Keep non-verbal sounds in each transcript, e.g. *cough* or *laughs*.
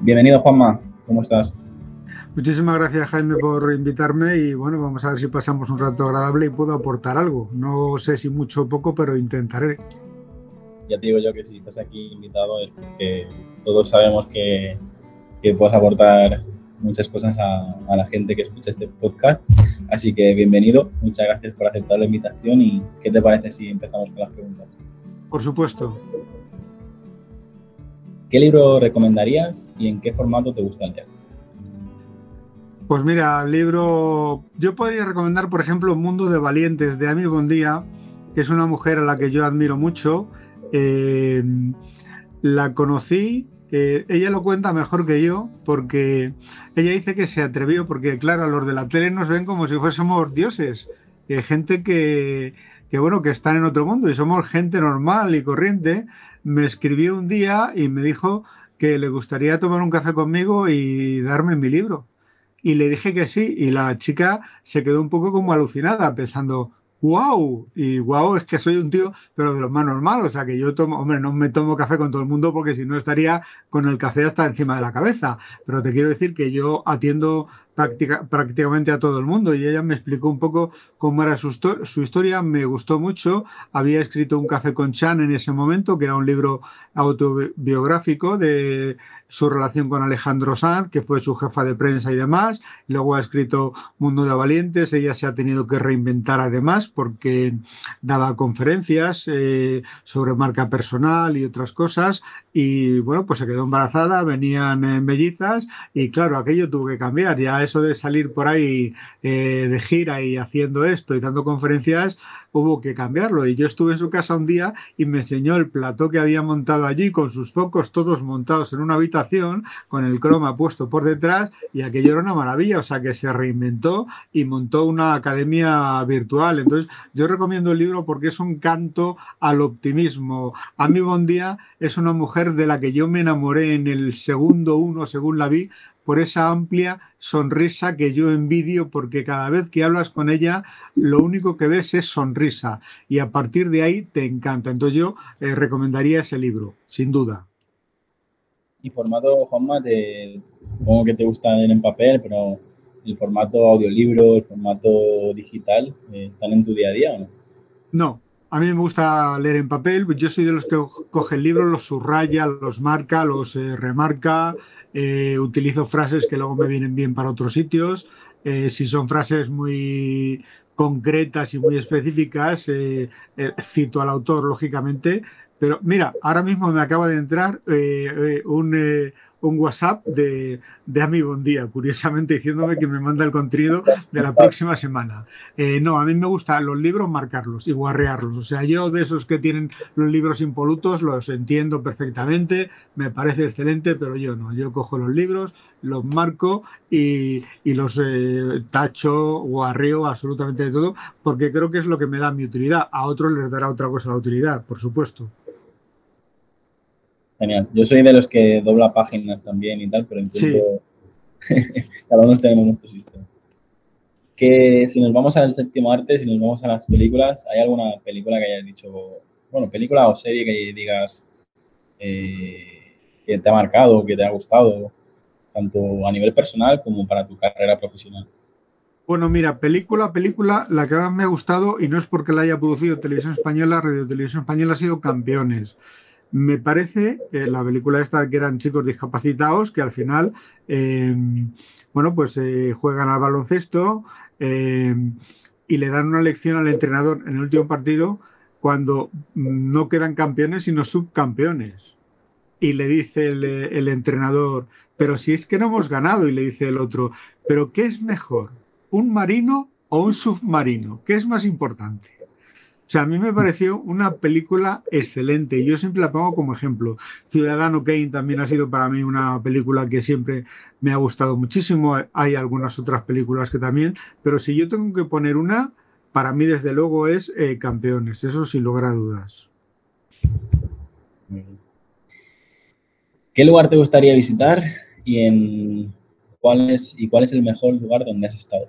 Bienvenido Juanma, ¿cómo estás? Muchísimas gracias Jaime por invitarme y bueno, vamos a ver si pasamos un rato agradable y puedo aportar algo. No sé si mucho o poco, pero intentaré. Ya te digo yo que si estás aquí invitado es porque todos sabemos que, que puedes aportar muchas cosas a, la gente que escucha este podcast. Así que bienvenido, muchas gracias por aceptar la invitación y ¿qué te parece si empezamos con las preguntas? Por supuesto. ¿Qué libro recomendarías y en qué formato te gusta leer? Pues mira, el libro. Yo podría recomendar, por ejemplo, Mundo de Valientes de Amy Bondía, que es una mujer a la que yo admiro mucho. Eh, la conocí eh, ella lo cuenta mejor que yo porque ella dice que se atrevió, porque claro, los de la tele nos ven como si fuésemos dioses, eh, gente que, que, bueno, que están en otro mundo y somos gente normal y corriente. Me escribió un día y me dijo que le gustaría tomar un café conmigo y darme mi libro. Y le dije que sí, y la chica se quedó un poco como alucinada, pensando, wow, y wow, es que soy un tío, pero de los más normales, o sea que yo tomo, hombre, no me tomo café con todo el mundo porque si no estaría con el café hasta encima de la cabeza, pero te quiero decir que yo atiendo prácticamente a todo el mundo. Y ella me explicó un poco cómo era su, su, historia, me gustó mucho, había escrito Un café con Chan en ese momento, que era un libro autobiográfico de su relación con Alejandro Sanz, que fue su jefa de prensa y demás, luego ha escrito Mundo de Valientes, ella se ha tenido que reinventar además porque daba conferencias eh, sobre marca personal y otras cosas y bueno, pues se quedó embarazada, venían en mellizas y claro, aquello tuvo que cambiar, ya eso de salir por ahí eh, de gira y haciendo esto y dando conferencias, hubo que cambiarlo. Y yo estuve en su casa un día y me enseñó el plató que había montado allí con sus focos todos montados en una habitación, con el croma puesto por detrás y aquello era una maravilla. O sea que se reinventó y montó una academia virtual. Entonces yo recomiendo el libro porque es un canto al optimismo. A mí Bondía es una mujer de la que yo me enamoré en el segundo uno, según la vi, por esa amplia sonrisa que yo envidio porque cada vez que hablas con ella lo único que ves es sonrisa y a partir de ahí te encanta. Entonces yo eh, recomendaría ese libro, sin duda. Y formato, Juanma, te, supongo que te gusta leer en papel, pero el formato audiolibro, el formato digital, eh, ¿están en tu día a día o no? No, a mí me gusta leer en papel. Yo soy de los que coge el libro, los subraya, los marca, los eh, remarca. Eh, utilizo frases que luego me vienen bien para otros sitios. Eh, si son frases muy concretas y muy específicas, cito al autor, lógicamente. Pero mira, ahora mismo me acaba de entrar un, un WhatsApp de, de Ami Bondía, curiosamente diciéndome que me manda el contenido de la próxima semana. Eh, no, a mí me gusta los libros marcarlos y guarrearlos. O sea, yo de esos que tienen los libros impolutos los entiendo perfectamente, me parece excelente, pero yo no. Yo cojo los libros, los marco y, y los eh, tacho, guarreo absolutamente de todo, porque creo que es lo que me da mi utilidad. A otros les dará otra cosa la utilidad, por supuesto. Genial. Yo soy de los que dobla páginas también y tal, pero. *laughs* Cada uno tenemos nuestro sistema. Que si nos vamos al séptimo arte, si nos vamos a las películas, ¿hay alguna película que hayas dicho, bueno, película o serie que digas eh, que te ha marcado, que te ha gustado, tanto a nivel personal como para tu carrera profesional? Bueno, mira, película, película, la que más me ha gustado, y no es porque la haya producido Televisión Española, Radio Televisión Española ha sido Campeones. Me parece eh, la película esta que eran chicos discapacitados que al final, em, bueno, pues eh, juegan al baloncesto em, y le dan una lección al entrenador en el último partido cuando no quedan campeones sino subcampeones. Y le dice el, el entrenador, pero si es que no hemos ganado, y le dice el otro, pero ¿qué es mejor? ¿Un marino o un submarino? ¿Qué es más importante? Sea, a mí me pareció una película excelente. y Yo siempre la pongo como ejemplo. Ciudadano Kane también ha sido para mí una película que siempre me ha gustado muchísimo. Hay algunas otras películas que también, pero si yo tengo que poner una, para mí desde luego es eh, Campeones, eso sin lugar a dudas. ¿Qué lugar te gustaría visitar y en cuál es, y cuál es el mejor lugar donde has estado?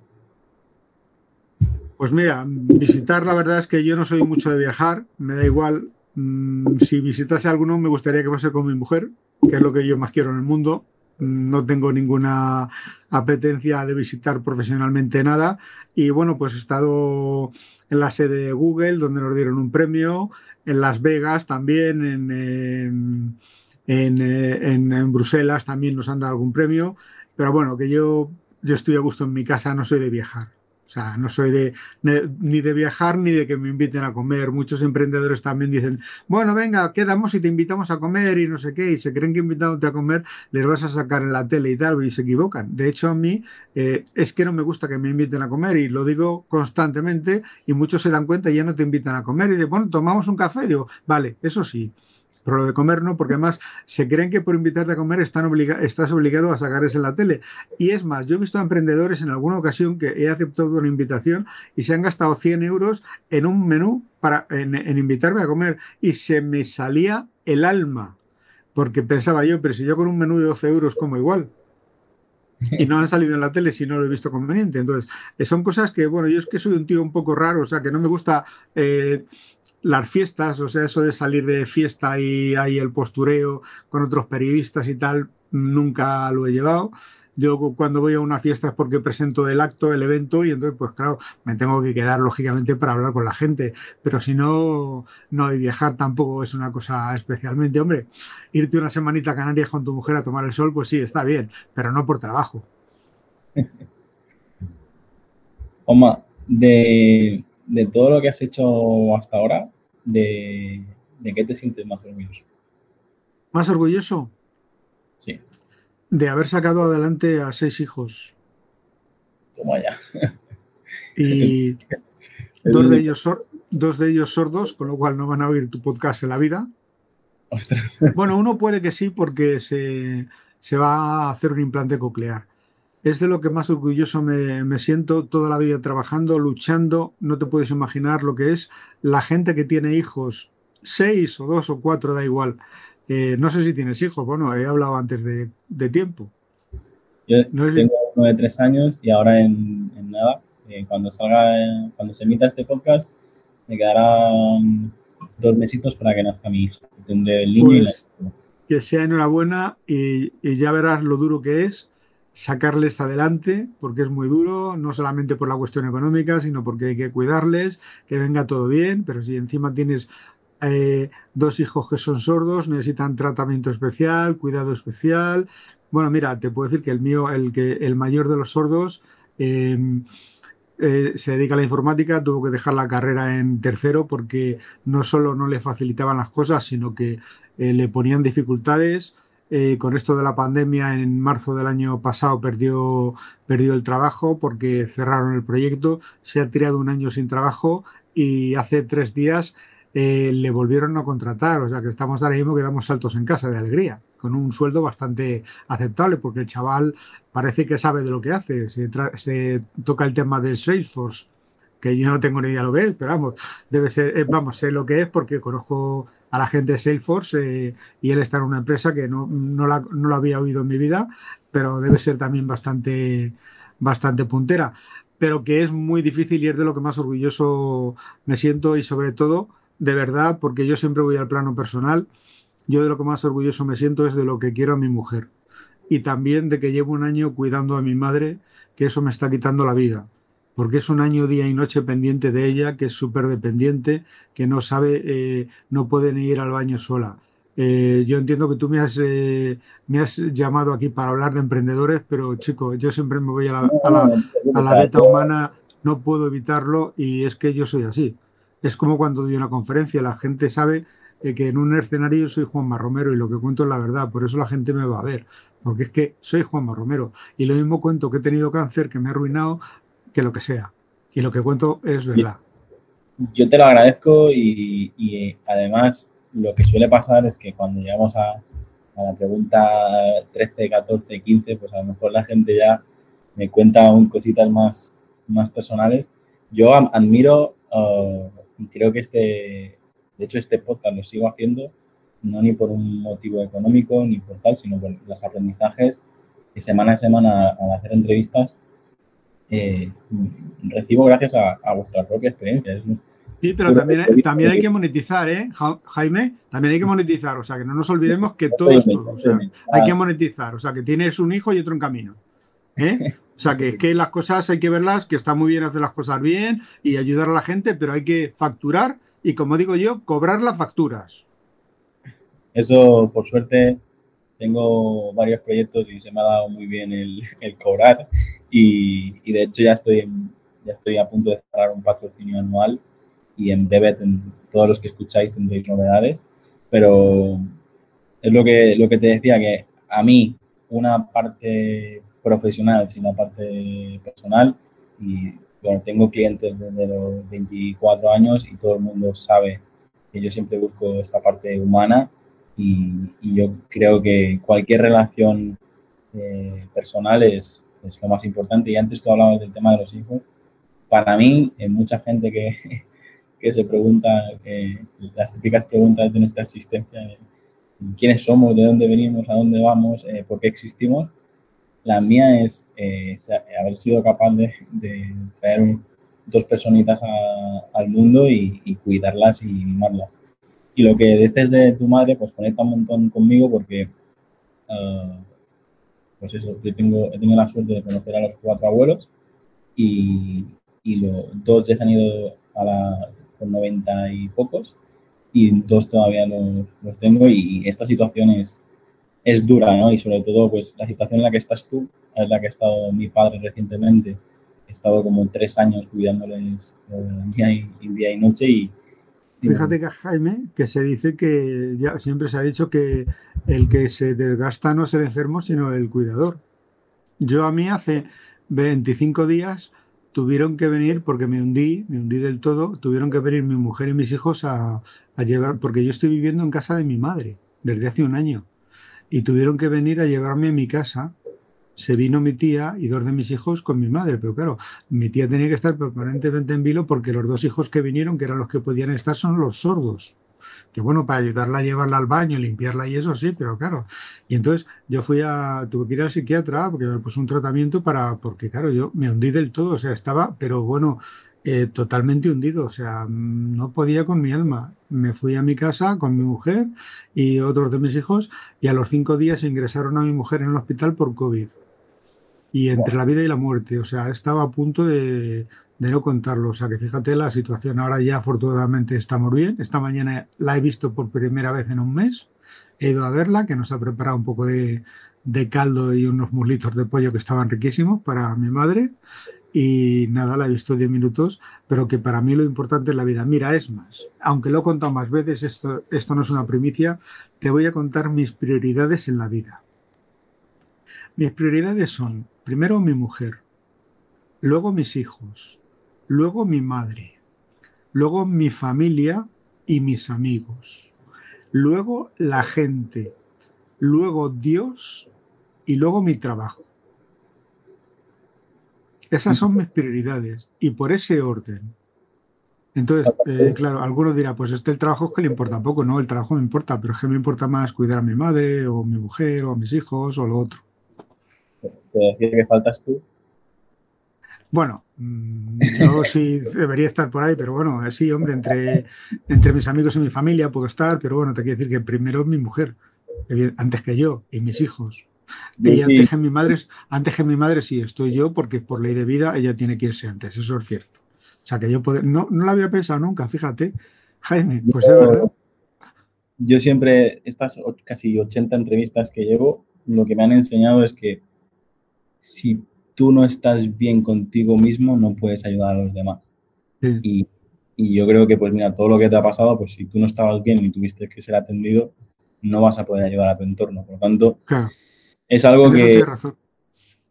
Pues mira, visitar la verdad es que yo no soy mucho de viajar, me da igual. Mm, si visitase alguno me gustaría que fuese con mi mujer, que es lo que yo más quiero en el mundo. No tengo ninguna apetencia de visitar profesionalmente nada. Y bueno, pues he estado en la sede de Google, donde nos dieron un premio, en Las Vegas también, en, en, en Bruselas también nos han dado algún premio. Pero bueno, que yo, yo estoy a gusto en mi casa, no soy de viajar. Sea, no soy de ni de viajar ni de que me inviten a comer. Muchos emprendedores también dicen, bueno, venga, quedamos y te invitamos a comer y no sé qué, y se creen que invitándote a comer les vas a sacar en la tele y tal, y se equivocan. De hecho, a mí eh, es que no me gusta que me inviten a comer y lo digo constantemente y muchos se dan cuenta y ya no te invitan a comer y de, bueno, tomamos un café. Y digo, vale, eso sí, pero lo de comer no, porque además se creen que por invitarte a comer están estás obligado a sacar eso en la tele. Y es más, yo he visto a emprendedores en alguna ocasión que he aceptado una invitación y se han gastado 100 euros en un menú para, en, invitarme a comer y se me salía el alma, porque pensaba yo, pero si yo con un menú de 12 euros como igual y no han salido en la tele si no lo he visto conveniente. Entonces, son cosas que, bueno, yo es que soy un tío un poco raro, o sea, que no me gusta eh, las fiestas, o sea, eso de salir de fiesta y ahí el postureo con otros periodistas y tal, nunca lo he llevado. Yo cuando voy a una fiesta es porque presento el acto, el evento, y entonces, pues claro, me tengo que quedar lógicamente para hablar con la gente. Pero si no, no, y viajar tampoco es una cosa especialmente. Hombre, irte una semanita a Canarias con tu mujer a tomar el sol, pues sí, está bien, pero no por trabajo. *laughs* Oma, de, de todo lo que has hecho hasta ahora, de, qué te sientes más orgulloso. ¿Más orgulloso? Sí. De haber sacado adelante a seis hijos. Toma ya. *laughs* Y dos de, ellos dos de ellos sordos, con lo cual no van a oír tu podcast en la vida. Ostras. Bueno, uno puede que sí porque se, se va a hacer un implante coclear es de lo que más orgulloso me, siento toda la vida trabajando, luchando. No te puedes imaginar lo que es la gente que tiene hijos, seis o dos o cuatro, da igual. Eh, no sé si tienes hijos, bueno, he hablado antes de, tiempo. Yo tengo uno de tres años y ahora en, nada, eh, cuando salga, cuando se emita este podcast, me quedarán dos mesitos para que nazca mi hijo. Tendré el niño y la... Pues, que sea enhorabuena y ya verás lo duro que es sacarles adelante, porque es muy duro, no solamente por la cuestión económica, sino porque hay que cuidarles, que venga todo bien, pero si encima tienes eh, dos hijos que son sordos, necesitan tratamiento especial, cuidado especial. Bueno, mira, te puedo decir que el mío, el, que, el mayor de los sordos, em, eh, se dedica a la informática, tuvo que dejar la carrera en tercero porque no solo no le facilitaban las cosas, sino que eh, le ponían dificultades eh, con esto de la pandemia, en marzo del año pasado perdió, perdió el trabajo porque cerraron el proyecto, se ha tirado un año sin trabajo y hace tres días eh, le volvieron a contratar. O sea que estamos ahora mismo que damos saltos en casa de alegría, con un sueldo bastante aceptable, porque el chaval parece que sabe de lo que hace. Se, toca el tema del Salesforce, que yo no tengo ni idea lo que es, pero vamos, debe ser, eh, vamos, sé lo que es porque conozco a la gente de Salesforce eh, y él está en una empresa que no, no, la, no la había oído en mi vida, pero debe ser también bastante, bastante puntera, pero que es muy difícil y es de lo que más orgulloso me siento y sobre todo, de verdad, porque yo siempre voy al plano personal, yo de lo que más orgulloso me siento es de lo que quiero a mi mujer y también de que llevo un año cuidando a mi madre, que eso me está quitando la vida porque es un año, día y noche pendiente de ella, que es súper dependiente, que no sabe, eh, no puede ni ir al baño sola. Eh, yo entiendo que tú me has, eh, me has llamado aquí para hablar de emprendedores, pero chico, yo siempre me voy a la, a la, a la beta humana, no puedo evitarlo y es que yo soy así. Es como cuando doy una conferencia, la gente sabe que en un escenario soy Juanma Romero y lo que cuento es la verdad, por eso la gente me va a ver, porque es que soy Juanma Romero y lo mismo cuento que he tenido cáncer, que me ha arruinado, que lo que sea. Y lo que cuento es verdad. yo te lo agradezco y, y, además lo que suele pasar es que cuando llegamos a, a, la pregunta 13, 14, 15, pues a lo mejor la gente ya me cuenta un cositas más, más personales. Yo admiro uh, y creo que este, de hecho este podcast lo sigo haciendo no ni por un motivo económico ni por tal, sino por los aprendizajes que semana a semana al hacer entrevistas eh, recibo gracias a, vuestra propia experiencia. Sí, pero también, también hay que monetizar, ¿eh, Jaime? También hay que monetizar, o sea, que no nos olvidemos que todo esto, o sea, hay que monetizar, o sea, que tienes un hijo y otro en camino. ¿eh? O sea, que es que las cosas hay que verlas, que está muy bien hacer las cosas bien y ayudar a la gente, pero hay que facturar y, como digo yo, cobrar las facturas. Eso, por suerte, tengo varios proyectos y se me ha dado muy bien el, cobrar y, y, de hecho ya estoy, ya estoy a punto de cerrar un patrocinio anual y en breve todos los que escucháis tendréis novedades, pero es lo que, lo que te decía, que a mí una parte profesional, sino una parte personal y bueno, tengo clientes desde los 24 años y todo el mundo sabe que yo siempre busco esta parte humana y, yo creo que cualquier relación eh, personal es, es, lo más importante. Y antes tú hablabas del tema de los hijos. Para mí, hay mucha gente que, *laughs* que se pregunta, las típicas preguntas de nuestra existencia, quiénes somos, de dónde venimos, a dónde vamos, eh, por qué existimos. La mía es eh, haber sido capaz de, de traer dos personitas al mundo y, y cuidarlas y mimarlas. Y lo que dices de tu madre, pues conecta un montón conmigo porque, uh, pues eso, yo tengo, he tenido la suerte de conocer a los cuatro abuelos y, y los dos ya se han ido a la, con 90 y pocos y dos todavía los, los tengo y esta situación es, es dura, ¿no? Y sobre todo, pues la situación en la que estás tú, es la que ha estado mi padre recientemente. He estado como tres años cuidándoles eh, día, y, día y noche y, Fíjate que Jaime, que se dice que ya siempre se ha dicho que el que se desgasta no es el enfermo, sino el cuidador. Yo a mí hace 25 días tuvieron que venir, porque me hundí, me hundí del todo, tuvieron que venir mi mujer y mis hijos a, a llevar, porque yo estoy viviendo en casa de mi madre desde hace un año, y tuvieron que venir a llevarme a mi casa se vino mi tía y dos de mis hijos con mi madre, pero claro, mi tía tenía que estar permanentemente en vilo porque los dos hijos que vinieron, que eran los que podían estar, son los sordos. Que bueno, para ayudarla a llevarla al baño, limpiarla y eso sí, pero claro. Y entonces yo fui a, tuve que ir al psiquiatra porque me puso un tratamiento para, porque claro, yo me hundí del todo, o sea, estaba, pero bueno, eh, totalmente hundido, o sea, mm, no podía con mi alma. Me fui a mi casa con mi mujer y otros de mis hijos y a los cinco días ingresaron a mi mujer en el hospital por COVID y entre la vida y la muerte. O sea, estaba a punto de, no contarlo. O sea, que fíjate la situación. Ahora ya afortunadamente estamos bien. Esta mañana la he visto por primera vez en un mes. He ido a verla, que nos ha preparado un poco de, caldo y unos muslitos de pollo que estaban riquísimos para mi madre. Y nada, la he visto 10 minutos, pero que para mí lo importante es la vida. Mira, es más, aunque lo he contado más veces, esto, esto no es una primicia, te voy a contar mis prioridades en la vida. Mis prioridades son Primero mi mujer, luego mis hijos, luego mi madre, luego mi familia y mis amigos, luego la gente, luego Dios y luego mi trabajo. Esas son mis prioridades y por ese orden. Entonces, eh, claro, alguno dirá, pues este el trabajo es que le importa poco, no, el trabajo me importa, pero es que me importa más cuidar a mi madre o mi mujer o a mis hijos o lo otro te que faltas tú. Bueno, mm, yo sí debería estar por ahí, pero bueno, sí, hombre, entre, entre mis amigos y mi familia puedo estar, pero bueno, te quiero decir que primero mi mujer, antes que yo, y mis hijos. Y antes que mi madre, antes que mi madre sí estoy yo, porque por ley de vida ella tiene que irse antes, eso es cierto. O sea que yo poder, no, no lo había pensado nunca, fíjate, Jaime, pues es verdad. Yo siempre, estas casi 80 entrevistas que llevo, lo que me han enseñado es que si tú no estás bien contigo mismo, no puedes ayudar a los demás. Y, yo creo que, pues mira, todo lo que te ha pasado, pues si tú no estabas bien y tuviste que ser atendido, no vas a poder ayudar a tu entorno. Por lo tanto, es algo que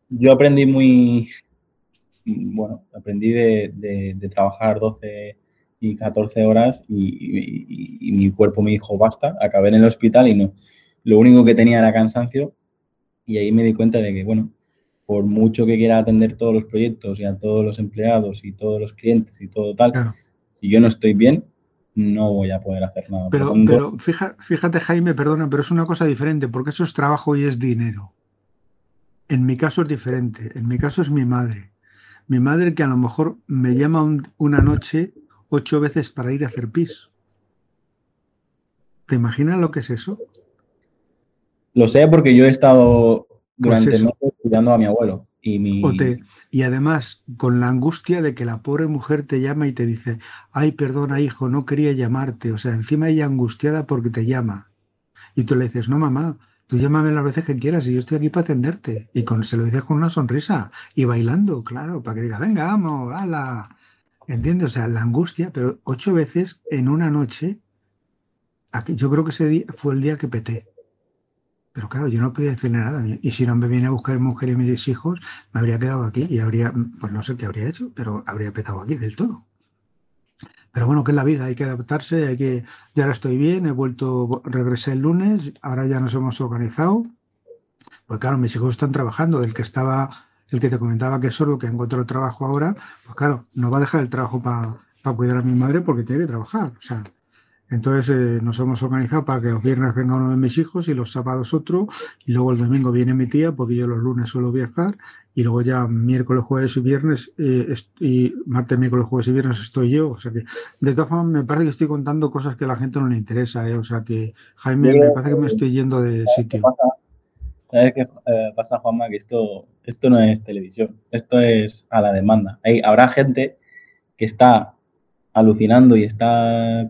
yo aprendí muy, bueno, aprendí de, trabajar 12 y 14 horas y, mi cuerpo me dijo, basta, acabé en el hospital y no. Lo único que tenía era cansancio y ahí me di cuenta de que, bueno, por mucho que quiera atender todos los proyectos y a todos los empleados y todos los clientes y todo tal, si yo no estoy bien, no voy a poder hacer nada. Pero, pero fíjate, Jaime, perdona, pero es una cosa diferente, porque eso es trabajo y es dinero. En mi caso es diferente. En mi caso es mi madre. Mi madre que a lo mejor me llama una noche ocho veces para ir a hacer pis. ¿Te imaginas lo que es eso? Lo sé porque yo he estado pues durante meses a mi abuelo. Y, mi... y además, con la angustia de que la pobre mujer te llama y te dice, ay, perdona, hijo, no quería llamarte. O sea, encima ella angustiada porque te llama. Y tú le dices, no, mamá, tú llámame las veces que quieras y yo estoy aquí para atenderte. Y con, se lo dices con una sonrisa y bailando, claro, para que diga, venga, vamos, hala. ¿Entiendes? O sea, la angustia, pero ocho veces en una noche, aquí, yo creo que ese día fue el día que peté. Pero claro, yo no podía decirle nada. Y si no me viene a buscar mujer y mis hijos, me habría quedado aquí y habría, pues no sé qué habría hecho, pero habría petado aquí del todo. Pero bueno, que es la vida, hay que adaptarse, hay que. Ya ahora estoy bien, he vuelto, regresé el lunes, ahora ya nos hemos organizado. Pues claro, mis hijos están trabajando. El que estaba, el que te comentaba que es sordo, que encontró trabajo ahora, pues claro, no va a dejar el trabajo para cuidar a mi madre porque tiene que trabajar. O sea, entonces eh, nos hemos organizado para que los viernes venga uno de mis hijos y los sábados otro, y luego el domingo viene mi tía, porque yo los lunes suelo viajar, y luego ya miércoles, jueves y viernes, eh, y martes, miércoles, jueves y viernes estoy yo. O sea que, de todas formas, me parece que estoy contando cosas que a la gente no le interesa. ¿eh? O sea que, Jaime, me parece que me estoy yendo de sitio. ¿Sabes qué pasa, Juanma? Que esto, esto no es televisión, esto es a la demanda. Hay, habrá gente que está alucinando y está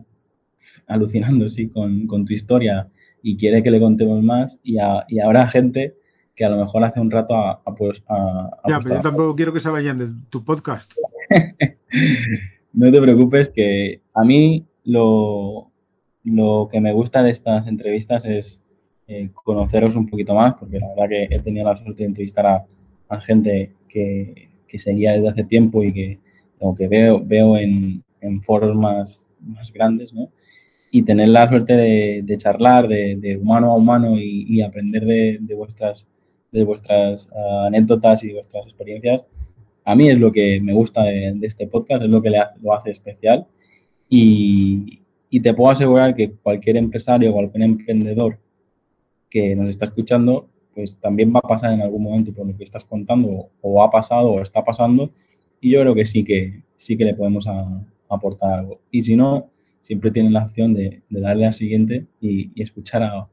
alucinando sí, con, tu historia y quiere que le contemos más y, habrá gente que a lo mejor hace un rato a, pues ya, pero yo tampoco quiero que se vayan de tu podcast. *laughs* no te preocupes que a mí lo, lo que me gusta de estas entrevistas es eh, conoceros un poquito más, porque la verdad que he tenido la suerte de entrevistar a, gente que, que, seguía desde hace tiempo y que, que veo, veo en, en foros más, más grandes, ¿no? y tener la suerte de, charlar de, humano a humano y, aprender de, vuestras, de vuestras ah, anécdotas y de vuestras experiencias, a mí es lo que me gusta de, este podcast, es lo que le lo hace especial. Y, te puedo asegurar que cualquier empresario, cualquier emprendedor que nos está escuchando, pues también va a pasar en algún momento por lo que estás contando, o ha pasado, o está pasando, y yo creo que sí que, sí que le podemos aportar algo. Y si no, siempre tienen la opción de, darle al siguiente y, escuchar a,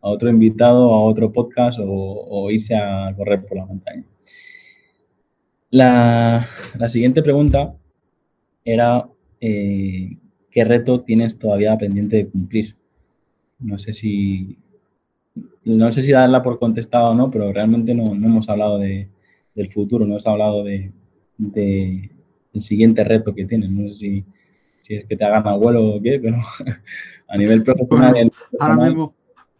otro invitado, a otro podcast o, irse a correr por la montaña. La, siguiente pregunta era, eh, ¿qué reto tienes todavía pendiente de cumplir? No sé si, no sé si darla por contestado o no, pero realmente no, hemos hablado de, del futuro, no hemos hablado de, del siguiente reto que tienes. No sé si, si es que te hagan abuelo o qué, pero *laughs* a nivel profesional. ahora, mismo,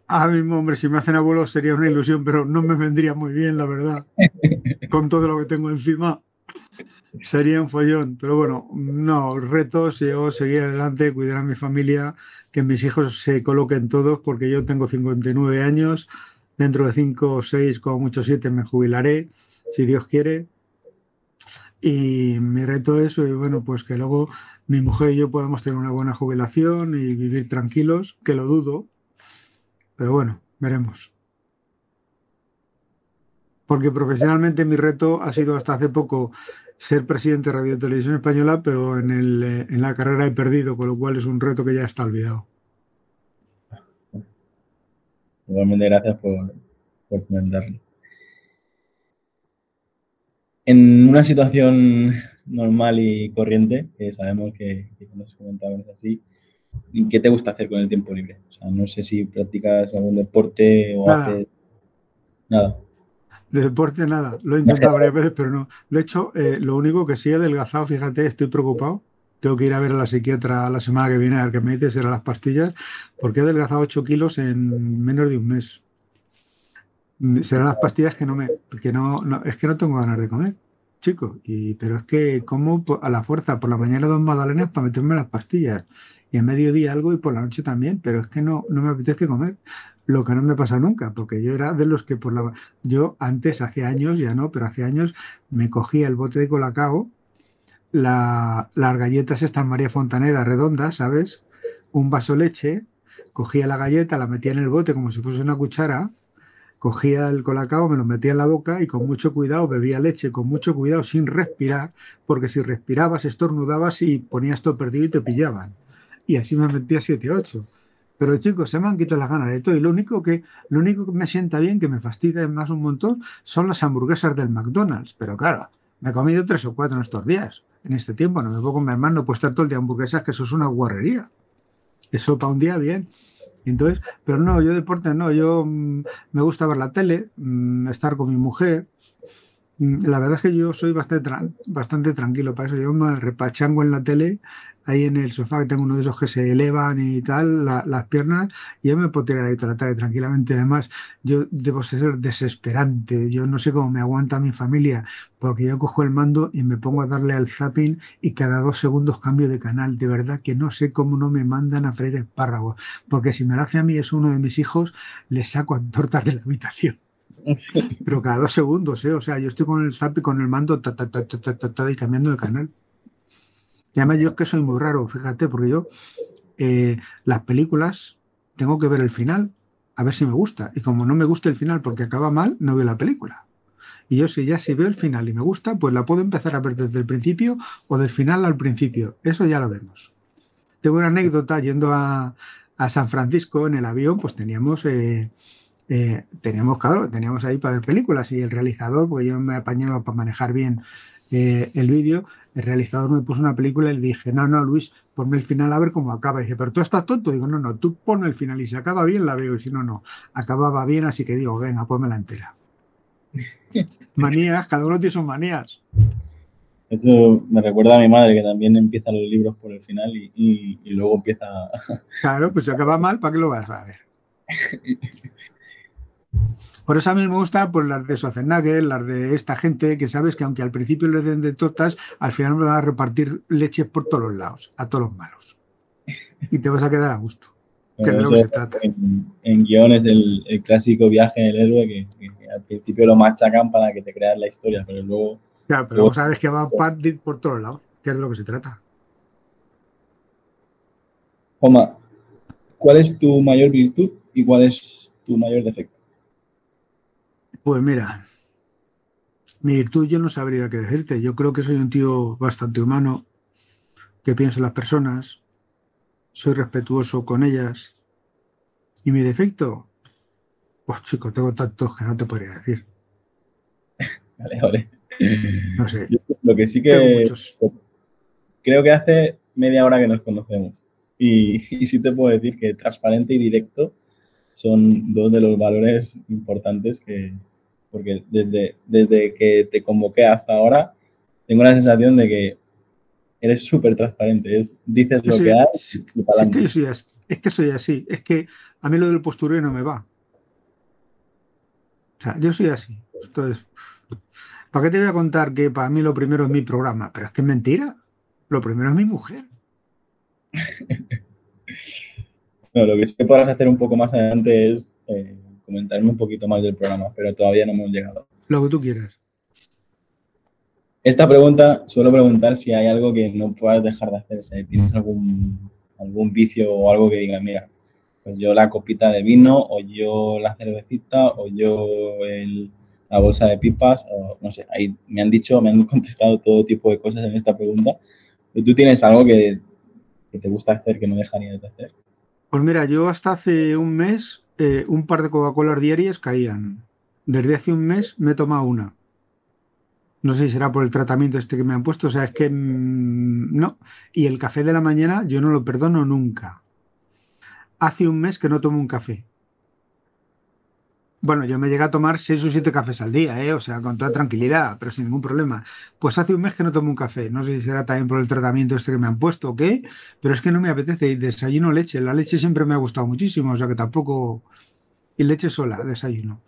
ahora mismo, hombre, si me hacen abuelo sería una ilusión, pero no me vendría muy bien, la verdad. *laughs* Con todo lo que tengo encima, sería un follón. Pero bueno, no, retos, yo seguir adelante, cuidar a mi familia, que mis hijos se coloquen todos, porque yo tengo 59 años. Dentro de 5 o 6, como mucho 7, me jubilaré, si Dios quiere. Y mi reto es, eh, bueno, pues que luego mi mujer y yo podamos tener una buena jubilación y vivir tranquilos, que lo dudo, pero bueno, veremos. Porque profesionalmente mi reto ha sido hasta hace poco ser presidente de Radio Televisión Española, pero en, el, eh, en la carrera he perdido, con lo cual es un reto que ya está olvidado. Igualmente, gracias por, por comentarlo. En una situación normal y corriente, que sabemos que, que nos comentamos así, ¿qué te gusta hacer con el tiempo libre? O sea, no sé si practicas algún deporte o haces... Nada. De deporte nada, lo he intentado varias veces, pero no. De hecho, eh, lo único que sí he adelgazado, fíjate, estoy preocupado. Tengo que ir a ver a la psiquiatra la semana que viene a ver qué me dice, será las pastillas, porque he adelgazado 8 kilos en menos de un mes. Serán las pastillas que no me, que no, no, es que no tengo ganas de comer. chico. Y, pero es que como a la fuerza, por la mañana dos magdalenas para meterme las pastillas. Y en mediodía algo y por la noche también, pero es que no, no me apetece comer. Lo que no me pasa nunca, porque yo era de los que por la... Yo antes, hace años, ya no, pero hace años me cogía el bote de colacao, la, las galletas estas María Fontanera redondas, ¿sabes? Un vaso leche, cogía la galleta, la metía en el bote como si fuese una cuchara, cogía el colacao, me lo metía en la boca y con mucho cuidado bebía leche, con mucho cuidado, sin respirar, porque si respirabas, estornudabas y ponías todo perdido y te pillaban. Y así me metía 7, 8. Pero chicos, se me han quitado las ganas de todo. Y lo único que, lo único que me sienta bien, que me fastidia más un montón, son las hamburguesas del McDonald's. Pero claro, me he comido tres o cuatro en estos días. En este tiempo, no me puedo comer más, no puedo estar todo el día hamburguesas, que eso es una guarrería. Eso para un día bien. Entonces, pero no, yo deporte no, yo mm, me gusta ver la tele, mm, estar con mi mujer. Mm, la verdad es que yo soy bastante, bastante tranquilo para eso. Yo me repachango en la tele ahí en el sofá, que tengo uno de esos que se elevan y tal, las piernas, y yo me puedo tirar ahí toda la tarde tranquilamente. Además, yo debo ser desesperante. Yo no sé cómo me aguanta mi familia, porque yo cojo el mando y me pongo a darle al zapping y cada dos segundos cambio de canal. De verdad que no sé cómo no me mandan a freír espárragos, porque si me lo hace a mí es uno de mis hijos, le saco a tortas de la habitación. *laughs* Pero cada dos segundos, ¿eh? O sea, yo estoy con el zapping, con el mando, ta, ta, ta, y cambiando de canal. Y además yo es que soy muy raro, fíjate, porque yo eh, las películas tengo que ver el final, a ver si me gusta. Y como no me gusta el final porque acaba mal, no veo la película. Y yo si ya si veo el final y me gusta, pues la puedo empezar a ver desde el principio o del final al principio. Eso ya lo vemos. Tengo una anécdota yendo a, San Francisco en el avión, pues teníamos... Eh, eh, teníamos, claro, teníamos ahí para ver películas y el realizador, porque yo me apañaba para manejar bien el vídeo, el realizador me puso una película y le dije, no, no, Luis, ponme el final a ver cómo acaba. Y dije, pero tú estás tonto. Digo, no, no, tú ponme el final y si acaba bien la veo y si no, no. Acababa bien, así que digo, venga, ponme la entera. *laughs* manías, cada uno tiene sus manías. Eso me recuerda a mi madre que también empieza los libros por el final y, y luego empieza... claro, pues si acaba mal, ¿para qué lo vas a ver? *laughs* Por eso a mí me gusta pues, las de Schwarzenegger, las de esta gente que sabes que aunque al principio le den de tortas, al final me van a repartir leches por todos los lados, a todos los malos. Y te vas a quedar a gusto. Que es lo que se trata. En, guiones el, clásico viaje del héroe que, al principio lo machacan para que te creas la historia, pero luego... Claro, pero luego, sabes que va a partir por todos lados, que es de lo que se trata. Oma, ¿cuál es tu mayor virtud y cuál es tu mayor defecto? Pues mira, mi virtud yo no sabría qué decirte. Yo creo que soy un tío bastante humano, que piensa en las personas, soy respetuoso con ellas. ¿Y mi defecto? Pues chico, tengo tantos que no te podría decir. *laughs* Vale, vale. No sé. lo que sí que creo que hace media hora que nos conocemos. Y, y sí te puedo decir que transparente y directo son dos de los valores importantes que, porque desde, desde que te convoqué hasta ahora, tengo la sensación de que eres súper transparente, es, dices lo que hay. es, que soy así, es que soy así, es que a mí lo del postureo no me va. O sea, yo soy así. Entonces, ¿para qué te voy a contar que para mí lo primero es mi programa? Pero es que es mentira. Lo primero es mi mujer. *laughs* no, lo que sí que podrás hacer un poco más adelante es eh, comentarme un poquito más del programa, pero todavía no hemos llegado. Lo que tú quieras. Esta pregunta suelo preguntar si hay algo que no puedas dejar de hacer. Si tienes algún, algún vicio o algo que digas, mira, pues yo la copita de vino, o yo la cervecita, o yo la bolsa de pipas, o no sé, ahí me han dicho, me han contestado todo tipo de cosas en esta pregunta. Tú tienes algo que, que te gusta hacer que no dejarías de hacer. Pues mira, yo hasta hace un mes eh, un par de Coca-Cola diarias caían. Desde hace un mes me he tomado una. No sé si será por el tratamiento este que me han puesto, o sea, es que mm, no. Y el café de la mañana yo no lo perdono nunca. Hace un mes que no tomo un café. Bueno, yo me llegué a tomar seis o siete cafés al día, ¿eh? o sea, con toda tranquilidad, pero sin ningún problema. Pues hace un mes que no tomo un café. No sé si será también por el tratamiento este que me han puesto o qué, pero es que no me apetece. Y desayuno leche. La leche siempre me ha gustado muchísimo, o sea que tampoco. Y leche sola, desayuno.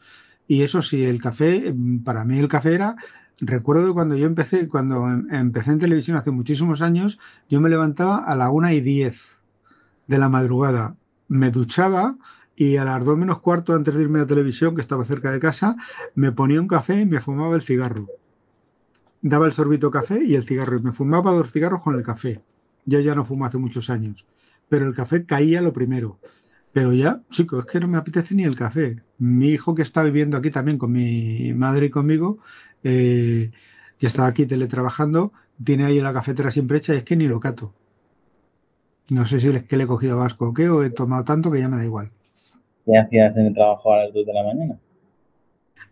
Y eso sí, el café, mm, para mí el café era recuerdo cuando yo empecé, cuando em, empecé en televisión hace muchísimos años, yo me levantaba a la una y diez de la madrugada, me duchaba y a las dos menos cuarto antes de irme a televisión, que estaba cerca de casa, me ponía un café y me fumaba el cigarro. Daba el sorbito café y el cigarro y me fumaba dos cigarros con el café. Yo ya no fumo hace muchos años, pero el café caía lo primero. Pero ya, chicos, es que no me apetece ni el café. Mi hijo que está viviendo aquí también con mi madre y conmigo, eh, que está aquí teletrabajando, tiene ahí la cafetera siempre hecha y es que ni lo cato. No sé si es que le he cogido vasco o qué, o he tomado tanto que ya me da igual. ¿Qué hacías en el trabajo a las 2 de la mañana?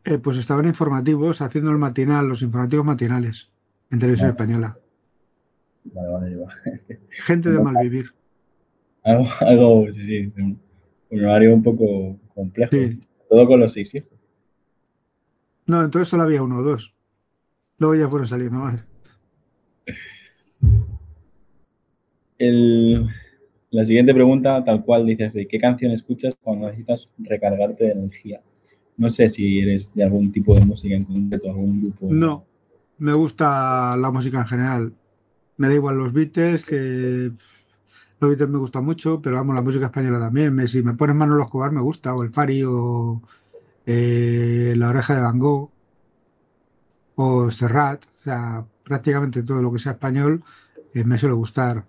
Eh, pues estaban informativos, haciendo el matinal, los informativos matinales, en televisión española. Vale, vale, *laughs* Gente de malvivir. Algo, *laughs* algo, sí, sí, un horario un poco complejo. Todo con los seis hijos. No, entonces solo había uno o dos. Luego ya fueron saliendo más. La siguiente pregunta, tal cual, dices, ¿de qué canción escuchas cuando necesitas recargarte de energía? No sé si eres de algún tipo de música en concreto, algún grupo. No, me gusta la música en general. Me da igual los Beatles, que los Beatles me gusta mucho, pero vamos, la música española también. si me pones los Escobar me gusta, o el Fari, o eh, La Oreja de Van Gogh, o Serrat. O sea, prácticamente todo lo que sea español eh, me suele gustar.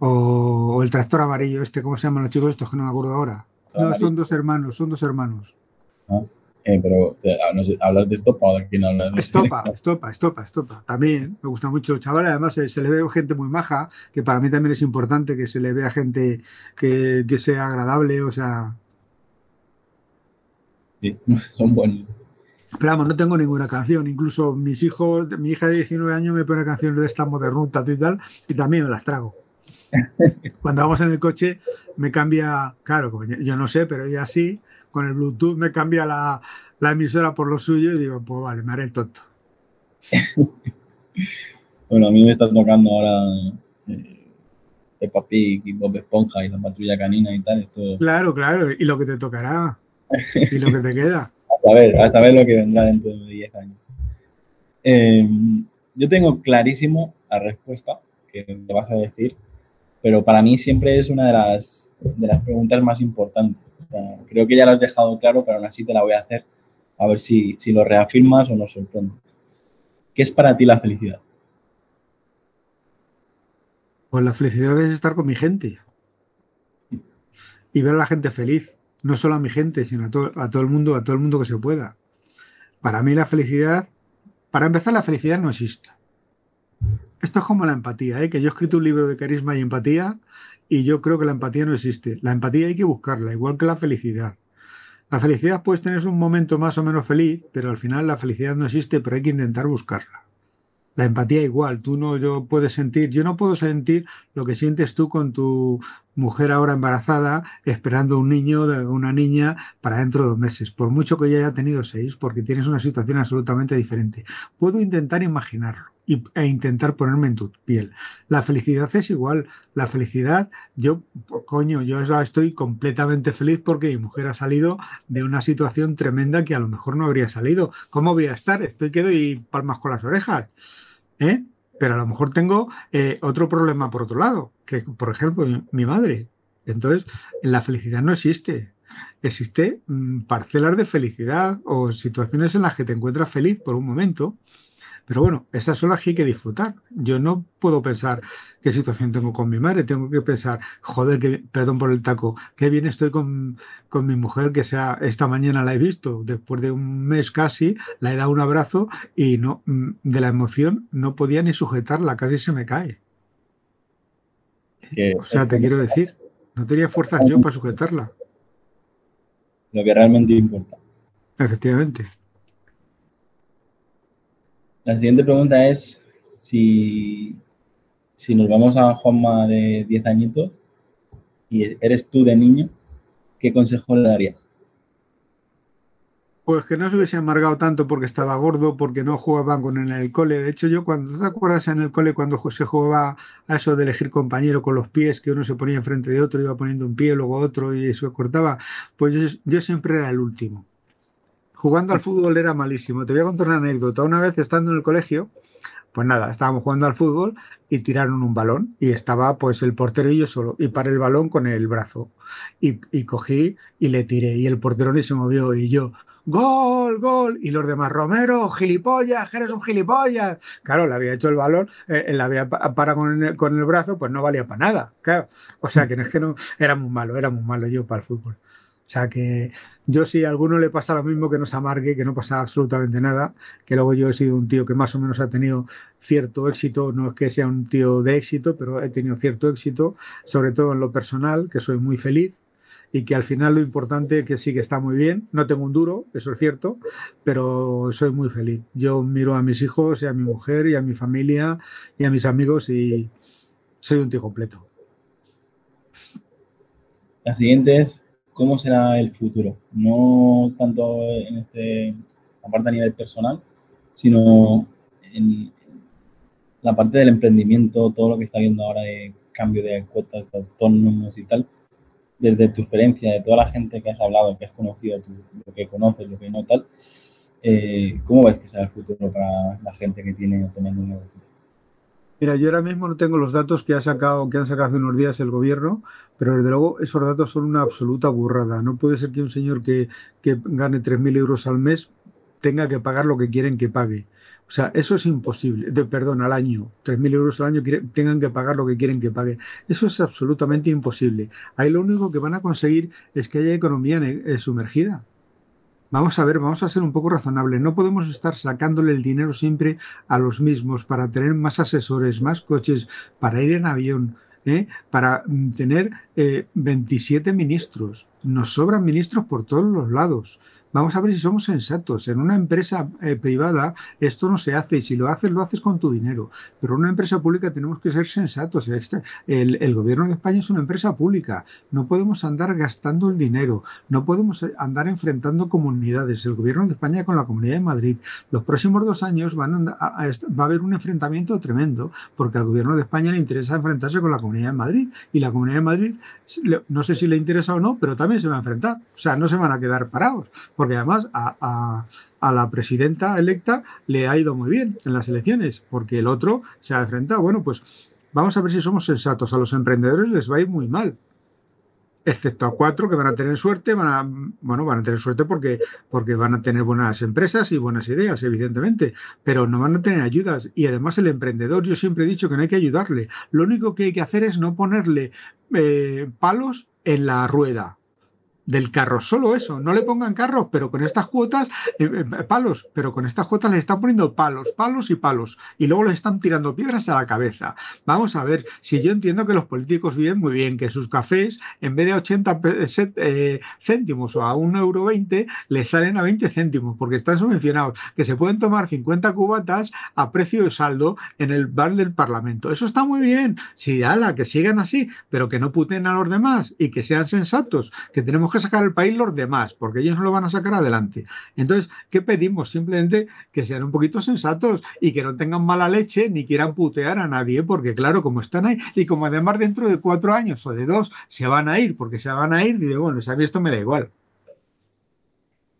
O, el Tractor Amarillo, este, ¿cómo se llaman los chicos estos? Que no me acuerdo ahora. No, son dos hermanos, son dos hermanos. Eh, pero ah, no sé, ¿hablas de Estopa o de quién hablas? *laughs* Estopa, Estopa, Estopa, Estopa. También me gusta mucho el chaval. Además, se, le ve gente muy maja, que para mí también es importante que se le vea gente que, sea agradable, o sea. Sí, *laughs* son buenos. Pero vamos, no tengo ninguna canción. Incluso mis hijos, mi hija de 19 años me pone canciones de esta modernuta y tal, y también me las trago. Cuando vamos en el coche, me cambia, claro, yo no sé, pero ella sí con el Bluetooth me cambia la, emisora por lo suyo y digo, pues vale, me haré el tonto. *laughs* bueno, a mí me está tocando ahora eh, Peppa Pig y Bob Esponja y la patrulla canina y tal. Esto... Claro, claro, y lo que te tocará y lo que te queda. *laughs* a ver, hasta ver lo que vendrá dentro de 10 años. Eh, yo tengo clarísimo la respuesta que te vas a decir, pero para mí siempre es una de las, de las preguntas más importantes creo que ya lo has dejado claro, pero aún así te la voy a hacer a ver si, lo reafirmas o nos sorprende. ¿Qué es para ti la felicidad? Pues la felicidad es estar con mi gente y ver a la gente feliz, no solo a mi gente, sino a a todo el mundo, a todo el mundo que se pueda. Para mí la felicidad, para empezar, la felicidad no existe. Esto es como la empatía, ¿eh? que yo he escrito un libro de carisma y empatía y yo creo que la empatía no existe. La empatía hay que buscarla, igual que la felicidad. La felicidad puedes tener un momento más o menos feliz, pero al final la felicidad no existe, pero hay que intentar buscarla. La empatía igual, tú no yo puedes sentir, yo no puedo sentir lo que sientes tú con tu mujer ahora embarazada esperando un niño una niña para dentro de dos meses, por mucho que ya haya tenido seis, porque tienes una situación absolutamente diferente. Puedo intentar imaginarlo e intentar ponerme en tu piel. La felicidad es igual. La felicidad, yo, coño, yo estoy completamente feliz porque mi mujer ha salido de una situación tremenda que a lo mejor no habría salido. ¿Cómo voy a estar? Estoy quedo y palmas con las orejas. ¿Eh? Pero a lo mejor tengo eh, otro problema por otro lado, que por ejemplo mi madre. Entonces, la felicidad no existe. Existe mm, parcelas de felicidad o situaciones en las que te encuentras feliz por un momento pero bueno, esas son las que hay que disfrutar. Yo no puedo pensar qué situación tengo con mi madre, tengo que pensar, joder, que, perdón por el taco, qué bien estoy con, mi mujer, que sea esta mañana la he visto, después de un mes casi, la he dado un abrazo y no mm, de la emoción no podía ni sujetarla, casi se me cae. o sea, te quiero decir, no tenía fuerzas yo para sujetarla. Lo que realmente importa. Efectivamente. La siguiente pregunta es si, si nos vamos a Juanma de 10 añitos y eres tú de niño, ¿qué consejo le darías? Pues que no se hubiese amargado tanto porque estaba gordo, porque no jugaban con en el cole. De hecho, yo cuando te acuerdas en el cole cuando se jugaba a eso de elegir compañero con los pies, que uno se ponía enfrente de otro, iba poniendo un pie, luego otro y eso cortaba, pues yo siempre era el último jugando al fútbol era malísimo. Te voy a contar una anécdota. Una vez estando en el colegio, pues nada, estábamos jugando al fútbol y tiraron un balón y estaba pues el portero y yo solo y paré el balón con el brazo y, y cogí y le tiré y el portero ni se movió y yo, gol, gol. Y los demás, Romero, gilipollas, eres un gilipollas. Claro, le había hecho el balón, eh, le había parado con el, con el, brazo, pues no valía para nada. Claro. O sea, que, es que no, era muy malo, era muy malo yo para el fútbol. O sea que yo si a alguno le pasa lo mismo que no se amargue, que no pasa absolutamente nada, que luego yo he sido un tío que más o menos ha tenido cierto éxito, no es que sea un tío de éxito, pero he tenido cierto éxito, sobre todo en lo personal, que soy muy feliz, y que al final lo importante que sí que está muy bien. No tengo un duro, eso es cierto, pero soy muy feliz. Yo miro a mis hijos y a mi mujer y a mi familia y a mis amigos y soy un tío completo. La siguiente es, ¿cómo será el futuro? No tanto en este, la parte a nivel personal, sino en la parte del emprendimiento, todo lo que está viendo ahora de cambio de cuotas de autónomos y tal desde tu experiencia, de toda la gente que has hablado, que has conocido, lo que conoces, lo que no tal, eh, ¿cómo ves que será el futuro para la gente que tiene tener un negocio? Mira, yo ahora mismo no tengo los datos que ha sacado, que han sacado hace unos días el gobierno, pero desde luego esos datos son una absoluta burrada. No puede ser que un señor que, que gane 3.000 euros al mes tenga que pagar lo que quieren que pague. O sea, eso es imposible. De, perdón, al año. 3.000 euros al año tengan que pagar lo que quieren que pague. Eso es absolutamente imposible. Ahí lo único que van a conseguir es que haya economía eh, sumergida. Vamos a ver, vamos a ser un poco razonables. No podemos estar sacándole el dinero siempre a los mismos para tener más asesores, más coches, para ir en avión, ¿eh? para mm, tener 27 eh, ministros. Nos sobran ministros por todos los lados. Vamos a ver si somos sensatos. En una empresa eh, privada esto no se hace y si lo haces, lo haces con tu dinero. Pero en una empresa pública tenemos que ser sensatos. El, el, gobierno de España es una empresa pública. No podemos andar gastando el dinero. No podemos eh, andar enfrentando comunidades. El gobierno de España con la Comunidad de Madrid. Los próximos dos años van va a haber un enfrentamiento tremendo porque al gobierno de España le interesa enfrentarse con la Comunidad de Madrid. Y la Comunidad de Madrid, no sé si le interesa o no, pero también se va a enfrentar. O sea, no se van a quedar parados porque además a, la presidenta electa le ha ido muy bien en las elecciones, porque el otro se ha enfrentado. Bueno, pues vamos a ver si somos sensatos. A los emprendedores les va a ir muy mal excepto a cuatro que van a tener suerte, van a, bueno, van a tener suerte porque, porque van a tener buenas empresas y buenas ideas, evidentemente, pero no van a tener ayudas. Y además el emprendedor, yo siempre he dicho que no hay que ayudarle. Lo único que hay que hacer es no ponerle eh, palos en la rueda del carro, solo eso, no le pongan carros, pero con estas cuotas, eh, eh, palos, pero con estas cuotas le están poniendo palos, palos y palos, y luego le están tirando piedras a la cabeza. Vamos a ver, si yo entiendo que los políticos viven muy bien, que sus cafés, en vez de 80 eh, céntimos o a 1,20 euro, les salen a 20 céntimos, porque están subvencionados, que se pueden tomar 50 cubatas a precio de saldo en el bar del Parlamento. Eso está muy bien, sí, ala, que sigan así, pero que no puten a los demás y que sean sensatos, que tenemos que sacar el país los demás, porque ellos no lo van a sacar adelante. Entonces, ¿qué pedimos? Simplemente que sean un poquito sensatos y que no tengan mala leche ni quieran putear a nadie, porque claro, como están ahí, y como además dentro de cuatro años o de dos se van a ir, porque se van a ir, digo, bueno, a mí esto me da igual.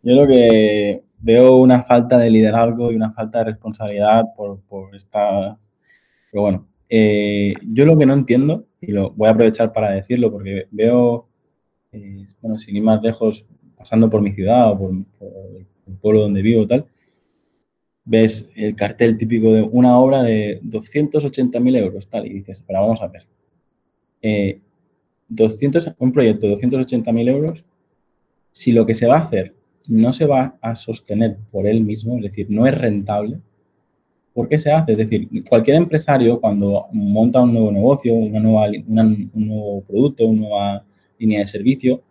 Yo lo que veo una falta de liderazgo y una falta de responsabilidad por, por esta... Pero bueno, eh, yo lo que no entiendo, y lo voy a aprovechar para decirlo, porque veo bueno, sin ir más lejos, pasando por mi ciudad o por, el pueblo donde vivo tal, ves el cartel típico de una obra de 280.000 euros, tal, y dices, pero vamos a ver. 200, eh, un proyecto de 280.000 euros, si lo que se va a hacer no se va a sostener por él mismo, es decir, no es rentable, ¿por qué se hace? Es decir, cualquier empresario cuando monta un nuevo negocio, una nueva, un nuevo producto, una nueva línea de servicio,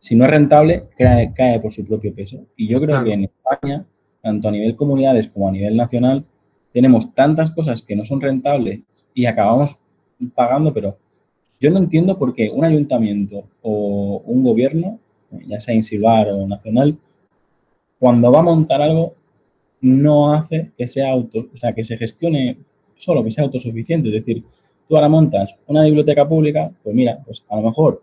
si no es rentable, cae, cae por su propio peso. Y yo creo que en España, tanto a nivel comunidades como a nivel nacional, tenemos tantas cosas que no son rentables y acabamos pagando, pero yo no entiendo por qué un ayuntamiento o un gobierno, ya sea insular o nacional, cuando va a montar algo, no hace que sea auto, o sea, que se gestione solo, que sea autosuficiente. Es decir, tú ahora montas una biblioteca pública, pues mira, pues a lo mejor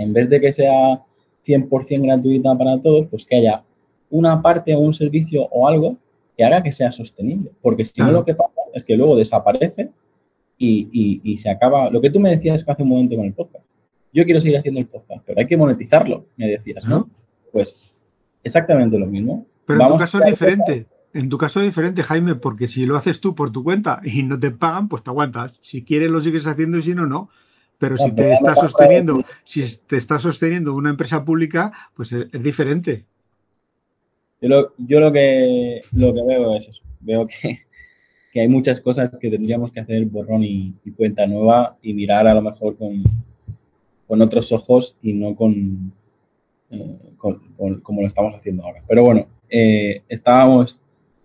en vez de que sea 100% gratuita para todos, pues que haya una parte o un servicio o algo que haga que sea sostenible. Porque si no, lo que pasa es que luego desaparece y, se acaba. Lo que tú me decías hace un momento con el podcast. Yo quiero seguir haciendo el podcast, pero hay que monetizarlo, me decías, ¿no? Pues exactamente lo mismo. Pero en tu caso es diferente. En tu caso es diferente, Jaime, porque si lo haces tú por tu cuenta y no te pagan, pues te aguantas. Si quieres lo sigues haciendo y si no, no. Pero si te está sosteniendo, si te está sosteniendo una empresa pública, pues es, diferente. Yo, lo, yo lo, que, lo que veo es eso. Veo que, hay muchas cosas que tendríamos que hacer borrón y, cuenta nueva y mirar a lo mejor con, con otros ojos y no con, eh, como lo estamos haciendo ahora. Pero bueno, eh, estábamos,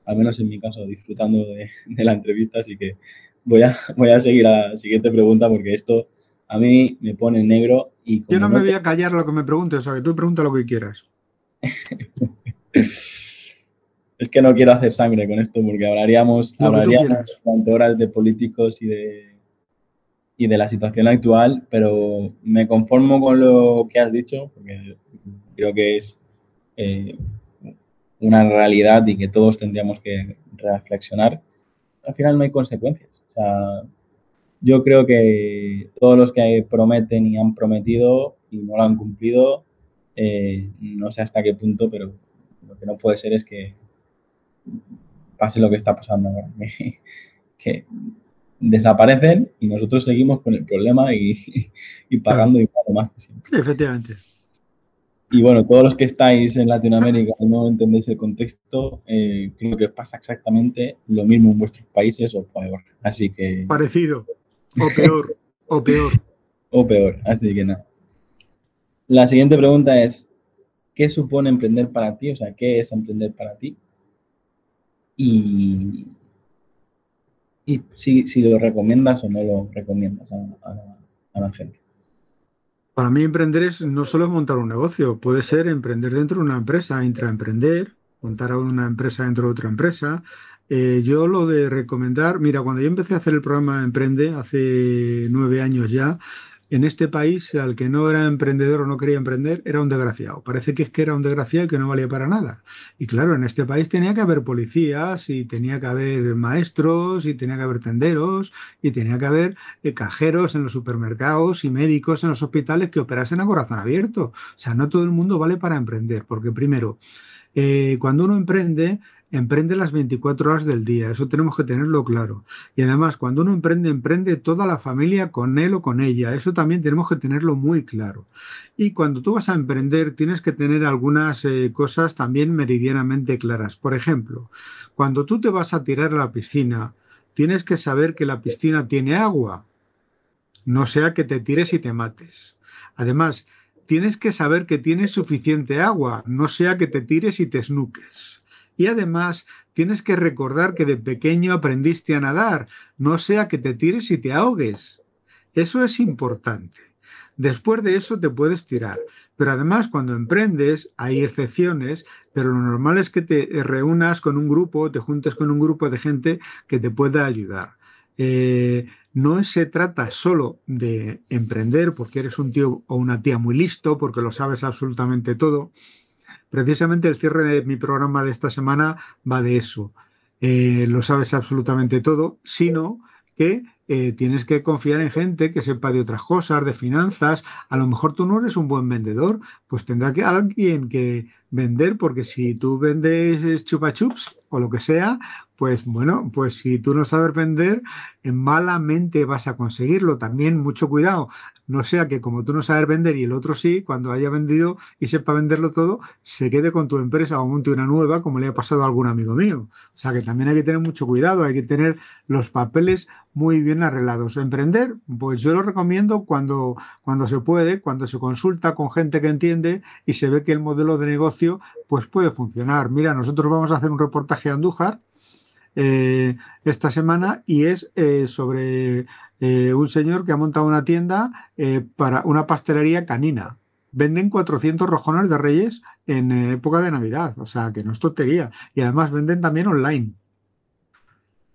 al menos en mi caso, disfrutando de, la entrevista, así que voy a, voy a seguir a la siguiente pregunta porque esto a mí me pone negro y... Yo no me voy a callar lo que me preguntes, o sea, que tú pregunta lo que quieras. *laughs* es que no quiero hacer sangre con esto porque hablaríamos, hablaríamos durante horas de políticos y de, y de la situación actual, pero me conformo con lo que has dicho porque creo que es eh, una realidad y que todos tendríamos que reflexionar. Al final no hay consecuencias. O sea, yo creo que todos los que prometen y han prometido y no lo han cumplido, eh, no sé hasta qué punto, pero lo que no puede ser es que pase lo que está pasando ahora, *laughs* que, desaparecen y nosotros seguimos con el problema y, *laughs* pagando igual más que siempre. efectivamente. Y bueno, todos los que estáis en Latinoamérica y no entendéis el contexto, eh, creo que pasa exactamente lo mismo en vuestros países o peor. Así que. Parecido. O peor, o peor. O peor, así que nada. La siguiente pregunta es, ¿qué supone emprender para ti? O sea, ¿qué es emprender para ti? Y, y si, si lo recomiendas o no lo recomiendas a, la gente. Para mí emprender es no solo montar un negocio, puede ser emprender dentro de una empresa, intraemprender, montar una empresa dentro de otra empresa, eh, yo lo de recomendar, mira, cuando yo empecé a hacer el programa Emprende hace nueve años ya, en este país al que no era emprendedor o no quería emprender era un desgraciado. Parece que es que era un desgraciado y que no valía para nada. Y claro, en este país tenía que haber policías y tenía que haber maestros y tenía que haber tenderos y tenía que haber eh, cajeros en los supermercados y médicos en los hospitales que operasen a corazón abierto. O sea, no todo el mundo vale para emprender, porque primero, eh, cuando uno emprende, emprende las 24 horas del día, eso tenemos que tenerlo claro. Y además, cuando uno emprende, emprende toda la familia con él o con ella, eso también tenemos que tenerlo muy claro. Y cuando tú vas a emprender, tienes que tener algunas eh, cosas también meridianamente claras. Por ejemplo, cuando tú te vas a tirar a la piscina, tienes que saber que la piscina tiene agua, no sea que te tires y te mates. Además, tienes que saber que tienes suficiente agua, no sea que te tires y te snuques. Y además tienes que recordar que de pequeño aprendiste a nadar, no sea que te tires y te ahogues. Eso es importante. Después de eso te puedes tirar. Pero además cuando emprendes hay excepciones, pero lo normal es que te reúnas con un grupo, te juntes con un grupo de gente que te pueda ayudar. Eh, no se trata solo de emprender porque eres un tío o una tía muy listo, porque lo sabes absolutamente todo. Precisamente el cierre de mi programa de esta semana va de eso. Eh, lo sabes absolutamente todo, sino que eh, tienes que confiar en gente que sepa de otras cosas, de finanzas. A lo mejor tú no eres un buen vendedor, pues tendrá que alguien que vender, porque si tú vendes chupa chups o lo que sea, pues bueno, pues si tú no sabes vender, malamente vas a conseguirlo. También mucho cuidado no sea que como tú no sabes vender y el otro sí, cuando haya vendido y sepa venderlo todo, se quede con tu empresa o monte una nueva, como le ha pasado a algún amigo mío. O sea que también hay que tener mucho cuidado, hay que tener los papeles muy bien arreglados. Emprender, pues yo lo recomiendo cuando, cuando se puede, cuando se consulta con gente que entiende y se ve que el modelo de negocio pues puede funcionar. Mira, nosotros vamos a hacer un reportaje a Andújar eh, esta semana y es eh, sobre eh, un señor que ha montado una tienda para una pastelería canina. Venden 400 rojones de reyes en época de Navidad, o sea que no es tontería. Y además venden también online.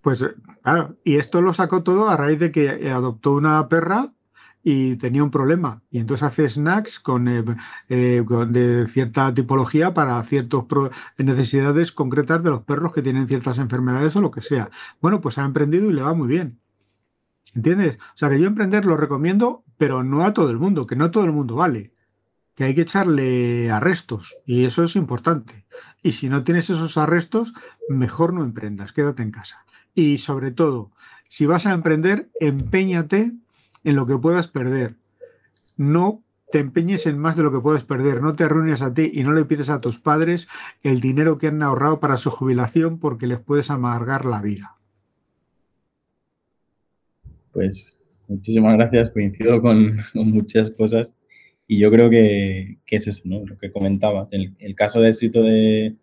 Pues claro, y esto lo sacó todo a raíz de que adoptó una perra y tenía un problema. Y entonces hace snacks con, eh, eh, de cierta tipología para ciertas necesidades concretas de los perros que tienen ciertas enfermedades o lo que sea. Bueno, pues ha emprendido y le va muy bien. ¿Entiendes? O sea que yo emprender lo recomiendo, pero no a todo el mundo, que no todo el mundo vale. Que hay que echarle arrestos y eso es importante. Y si no tienes esos arrestos, mejor no emprendas, quédate en casa. Y sobre todo, si vas a emprender, empeñate en lo que puedas perder. No te empeñes en más de lo que puedes perder, no te arruines a ti y no le pides a tus padres el dinero que han ahorrado para su jubilación porque les puedes amargar la vida. Pues muchísimas gracias, coincido con, muchas cosas y yo creo que, es eso, ¿no? Lo que comentabas, el, el caso de éxito de,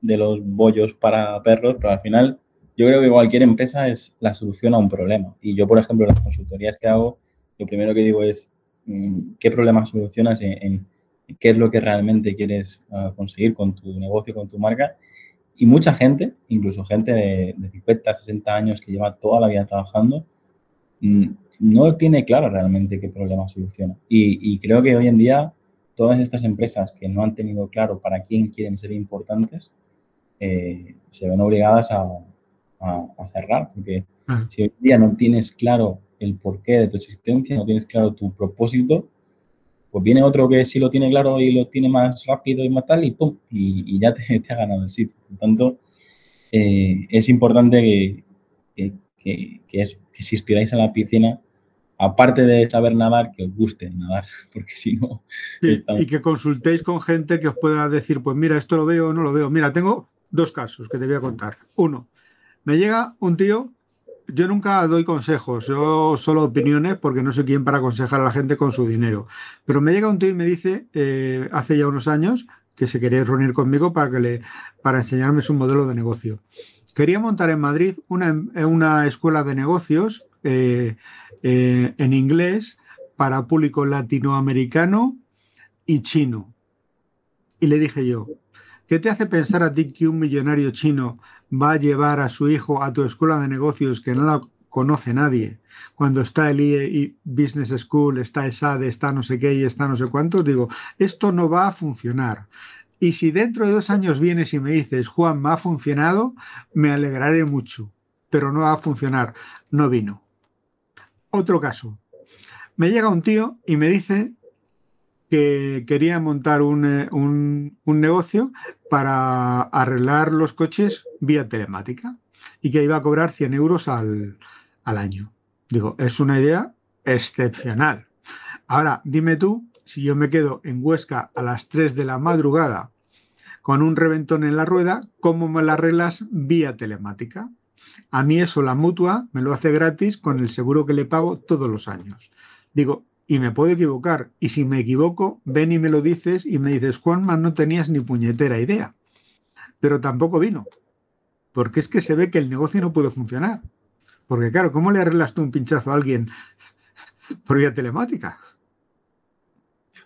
de los bollos para perros, pero al final yo creo que cualquier empresa es la solución a un problema. Y yo, por ejemplo, en las consultorías que hago, lo primero que digo es mm, qué problema solucionas, en, qué es lo que realmente quieres ah, conseguir con tu negocio, con tu marca. Y mucha gente, incluso gente de, 50, 60 años que lleva toda la vida trabajando, mm, no tiene claro realmente qué problema soluciona. Y, y, creo que hoy en día todas estas empresas que no han tenido claro para quién quieren ser importantes, eh, se ven obligadas a, a, cerrar, porque si hoy día no tienes claro el porqué de tu existencia, no tienes claro tu propósito, pues viene otro que sí lo tiene claro y lo tiene más rápido y más tal, y pum, y, ya *laughs* te, ha ganado el sitio. Por tanto, eh, es importante que, que, que, que, si estiráis en la piscina, aparte de saber nadar, que os guste nadar, *laughs* porque si no... Y que consultéis con gente que os pueda decir, pues mira, esto lo veo o no lo veo. Mira, tengo dos casos que te voy a contar. Uno, me llega un tío, yo nunca doy consejos, yo solo opiniones porque no soy quien para aconsejar a la gente con su dinero. Pero me llega un tío y me dice, eh, hace ya unos años, que se quería reunir conmigo para, que le, para enseñarme su modelo de negocio. Quería montar en Madrid una, una escuela de negocios eh, eh, en inglés para público latinoamericano y chino. Y le dije yo, ¿qué te hace pensar a ti que un millonario chino va a llevar a su hijo a tu escuela de negocios que no la conoce nadie, cuando está el IE Business School, está ESADE, está no sé qué y está no sé cuántos, digo, esto no va a funcionar. Y si dentro de dos años vienes y me dices, Juan, me ha funcionado, me alegraré mucho, pero no va a funcionar. No vino. Otro caso. Me llega un tío y me dice que quería montar un, eh, un, negocio para arreglar los coches vía telemática y que iba a cobrar 100 euros al, al año. Digo, es una idea excepcional. Ahora, dime tú, si yo me quedo en Huesca a las 3 de la madrugada con un reventón en la rueda, ¿cómo me la arreglas vía telemática? A mí eso la mutua me lo hace gratis con el seguro que le pago todos los años. Digo, y me puedo equivocar. Y si me equivoco, ven y me lo dices y me dices, Juanma, no tenías ni puñetera idea. Pero tampoco vino. Porque es que se ve que el negocio no puede funcionar. Porque claro, ¿cómo le arreglas tú un pinchazo a alguien *laughs* por vía telemática?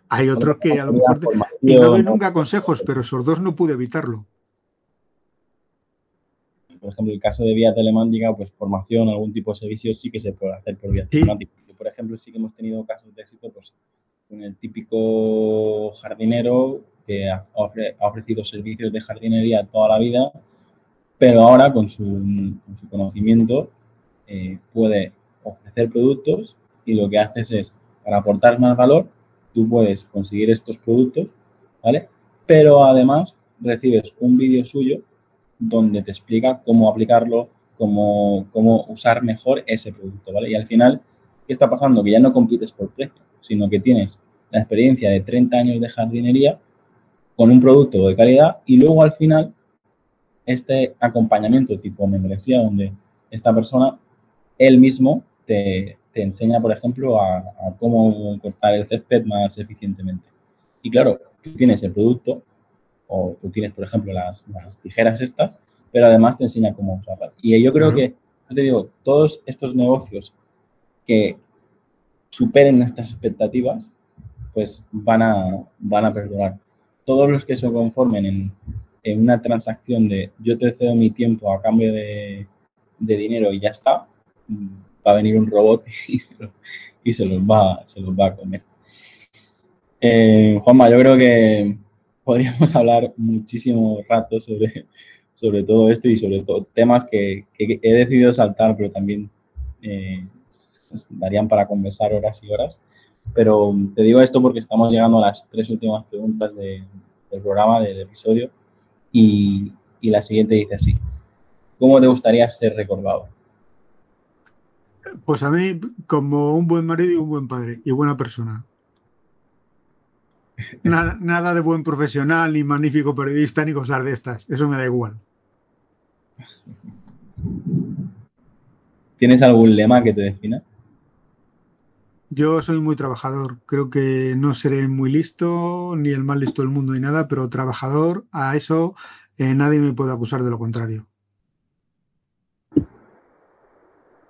Hay otros que a lo mejor... Y no doy nunca consejos, pero esos dos no pude evitarlo. Por ejemplo, el caso de vía telemática, pues formación, algún tipo de servicio sí que se puede hacer por vía telemática por ejemplo, sí que hemos tenido casos de éxito pues, con el típico jardinero que ha, ofrecido servicios de jardinería toda la vida, pero ahora con su, conocimiento eh, puede ofrecer productos y lo que haces es, para aportar más valor, tú puedes conseguir estos productos, ¿vale? Pero además recibes un vídeo suyo donde te explica cómo aplicarlo, cómo, cómo usar mejor ese producto, ¿vale? Y al final ¿Qué está pasando? Que ya no compites por precio, sino que tienes la experiencia de 30 años de jardinería con un producto de calidad y luego al final este acompañamiento tipo membresía donde esta persona, él mismo te, enseña, por ejemplo, a, cómo cortar el césped más eficientemente. Y claro, tú tienes el producto o tú tienes, por ejemplo, las, tijeras estas, pero además te enseña cómo usarlas. Y yo creo que, yo te digo, todos estos negocios que superen estas expectativas, pues van a, van a perdurar. Todos los que se conformen en, en una transacción de yo te cedo mi tiempo a cambio de, de dinero y ya está, va a venir un robot *laughs* y se, los, va, se los va a comer. Eh, Juanma, yo creo que podríamos *laughs* hablar muchísimo rato sobre, sobre todo esto y sobre todo temas que, he decidido saltar, pero también eh, darían para conversar horas y horas. Pero te digo esto porque estamos llegando a las tres últimas preguntas del programa, del episodio, y, y la siguiente dice así. ¿Cómo te gustaría ser recordado? Pues a mí como un buen marido y un buen padre y buena persona. *laughs* Nada, de buen profesional, ni magnífico periodista, ni cosas de estas. Eso me da igual. ¿Tienes algún lema que te defina? Yo soy muy trabajador. Creo que no seré muy listo, ni el más listo del mundo, ni nada, pero trabajador, a eso eh, nadie me puede acusar de lo contrario.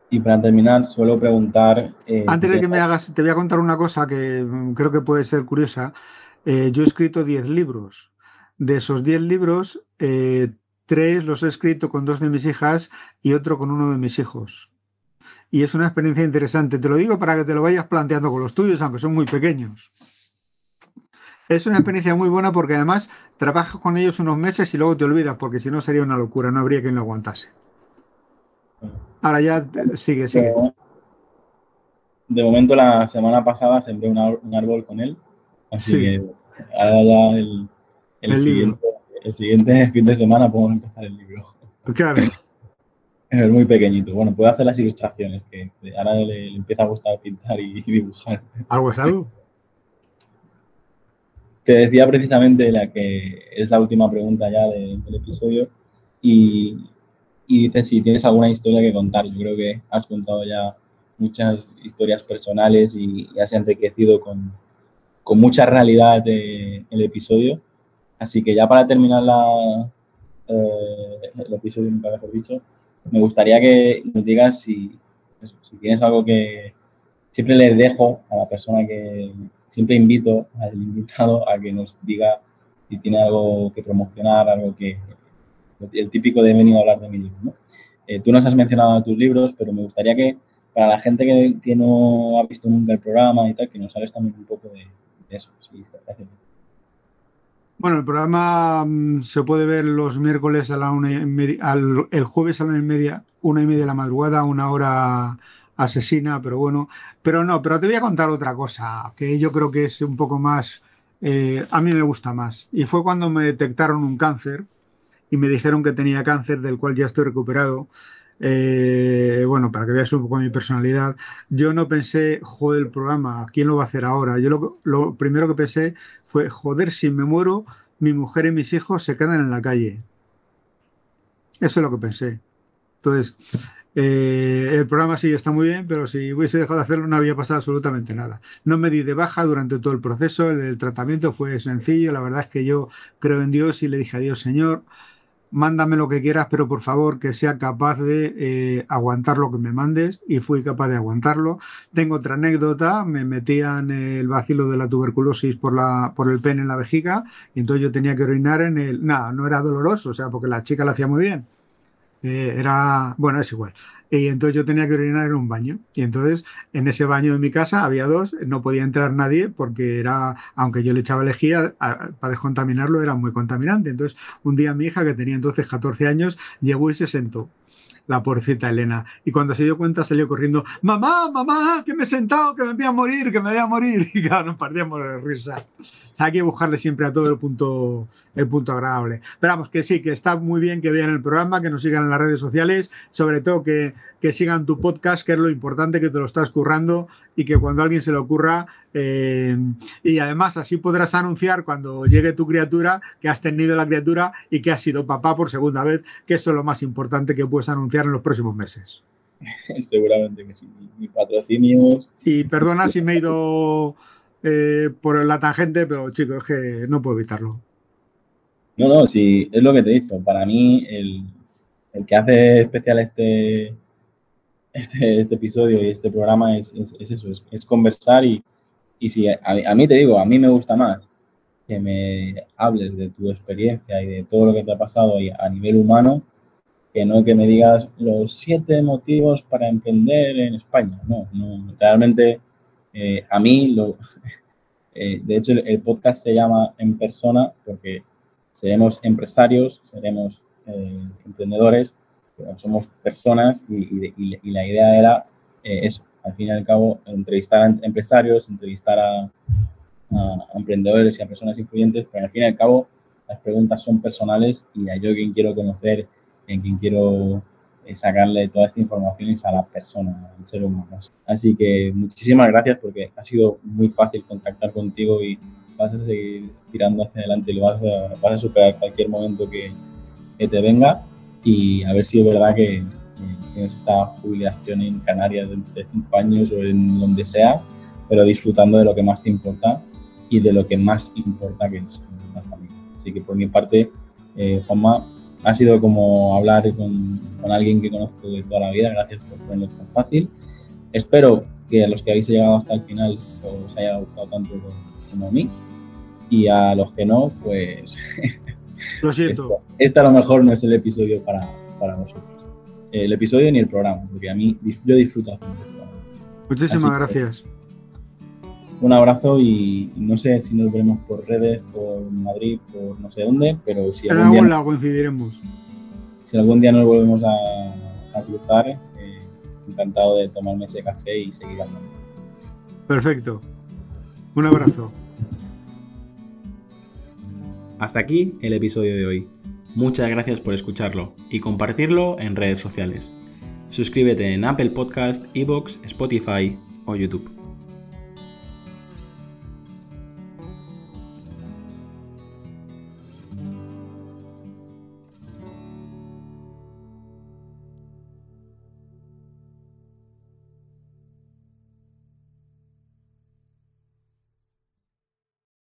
Y para terminar, suelo preguntar... Eh, Antes de que me hagas, te voy a contar una cosa que mm, creo que puede ser curiosa. Eh, yo he escrito 10 libros. De esos 10 libros, tres los he escrito con dos de mis hijas y otro con uno de mis hijos. Y es una experiencia interesante. Te lo digo para que te lo vayas planteando con los tuyos, aunque son muy pequeños. Es una experiencia muy buena porque además trabajas con ellos unos meses y luego te olvidas, porque si no sería una locura, no habría quien lo aguantase. Ahora ya sigue, sigue. De momento, la semana pasada sembré un árbol con él Así que ahora ya el, el, siguiente, el, siguiente, *laughs* fin de semana podemos empezar el libro. Claro. Es muy pequeñito. Bueno, puede hacer las ilustraciones, que ahora le, empieza a gustar pintar y, dibujar. ¿Algo es algo? Te decía precisamente la que es la última pregunta ya del episodio y, y dices si tienes alguna historia que contar. Yo creo que has contado ya muchas historias personales y, y has enriquecido con, con mucha realidad el episodio. Así que ya para terminar la, eh, el episodio, nunca mejor dicho, me gustaría que nos digas si, tienes algo que siempre le dejo a la persona que siempre invito al invitado a que nos diga si tiene algo que promocionar, algo que el típico de venir a hablar de mi libro. Eh, tú nos has mencionado tus libros, pero me gustaría que para la gente que, que, no ha visto nunca el programa y tal, que nos hables también un poco de, eso. Bueno, el programa mm, se puede ver los miércoles a la una y media, el jueves a la una y media, una y media de la madrugada, una hora asesina, pero bueno, pero no, pero te voy a contar otra cosa que yo creo que es un poco más, eh, a mí me gusta más. Y fue cuando me detectaron un cáncer y me dijeron que tenía cáncer del cual ya estoy recuperado. Eh, bueno, para que veas un poco mi personalidad, yo no pensé, joder, el programa, ¿quién lo va a hacer ahora? Yo lo, lo, primero que pensé fue, joder, si me muero, mi mujer y mis hijos se quedan en la calle. Eso es lo que pensé. Entonces, eh, el programa sí está muy bien, pero si hubiese dejado de hacerlo no había pasado absolutamente nada. No me di de baja durante todo el proceso, el, el tratamiento fue sencillo, la verdad es que yo creo en Dios y le dije a Dios, Señor, mándame lo que quieras, pero por favor que sea capaz de eh, aguantar lo que me mandes y fui capaz de aguantarlo. Tengo otra anécdota, me metían el vacilo de la tuberculosis por, la, por el pene en la vejiga y entonces yo tenía que orinar en el... Nada, no era doloroso, o sea, porque la chica lo hacía muy bien. Eh, era, bueno, es igual. Y entonces yo tenía que orinar en un baño. Y entonces en ese baño de mi casa había dos, no podía entrar nadie porque era, aunque yo le echaba lejía, para descontaminarlo era muy contaminante. Entonces un día mi hija, que tenía entonces 14 años, llegó y se sentó la porcita Elena. Y cuando se dio cuenta salió corriendo, mamá, mamá, que me he sentado, que me voy a morir, que me voy a morir. *laughs* Y claro, nos partíamos de risa. Hay que buscarle siempre a todo el punto, el punto agradable. Pero vamos, que sí, que está muy bien que vean el programa, que nos sigan en las redes sociales, sobre todo que, que sigan tu podcast, que es lo importante, que te lo estás currando y que cuando a alguien se le ocurra, eh, y además así podrás anunciar cuando llegue tu criatura que has tenido la criatura y que has sido papá por segunda vez, que eso es lo más importante que puedes anunciar en los próximos meses. *laughs* Seguramente que sí, mi patrocinios. Y perdona si me he ido eh, por la tangente, pero chicos, es que no puedo evitarlo. No, no, sí, es lo que te he dicho. Para mí, el, el que hace especial este, este, este episodio y este programa es, es, eso, es, conversar y, y si a, a, mí te digo, a mí me gusta más que me hables de tu experiencia y de todo lo que te ha pasado a nivel humano que no que me digas los siete motivos para emprender en España. No, no realmente eh, a mí, lo, *laughs* eh, de hecho, el, podcast se llama En Persona porque seremos empresarios, seremos eh, emprendedores, somos personas y, la idea era eso, al fin y al cabo, entrevistar a empresarios, entrevistar a, a, emprendedores y a personas influyentes, pero al fin y al cabo las preguntas son personales y a yo quien quiero conocer, en quien quiero eh, sacarle toda esta información a la persona, al ser humano. Así que muchísimas gracias porque ha sido muy fácil contactar contigo y vas a seguir tirando hacia adelante y lo vas a, vas a superar cualquier momento que, que, te venga y a ver si es verdad que, tienes esta jubilación en Canarias dentro de cinco años o en donde sea, pero disfrutando de lo que más te importa y de lo que más importa que es la familia. Así que por mi parte, eh, Juanma, ha sido como hablar con, con, alguien que conozco de toda la vida. Gracias por ponerlo tan fácil. Espero que a los que habéis llegado hasta el final os haya gustado tanto como a mí. Y a los que no, pues. *laughs* Lo siento. Este, a lo mejor no es el episodio para, para vosotros. El episodio ni el programa, porque a mí yo disfruto esto. Muchísimas gracias. Un abrazo y no sé si nos veremos por redes, por Madrid, por no sé dónde, pero si algún, algún día, coincidiremos. Si algún día nos volvemos a, cruzar, eh, encantado de tomarme ese café y seguir hablando. Perfecto. Un abrazo. Hasta aquí el episodio de hoy. Muchas gracias por escucharlo y compartirlo en redes sociales. Suscríbete en Apple Podcast, Evox, Spotify o YouTube.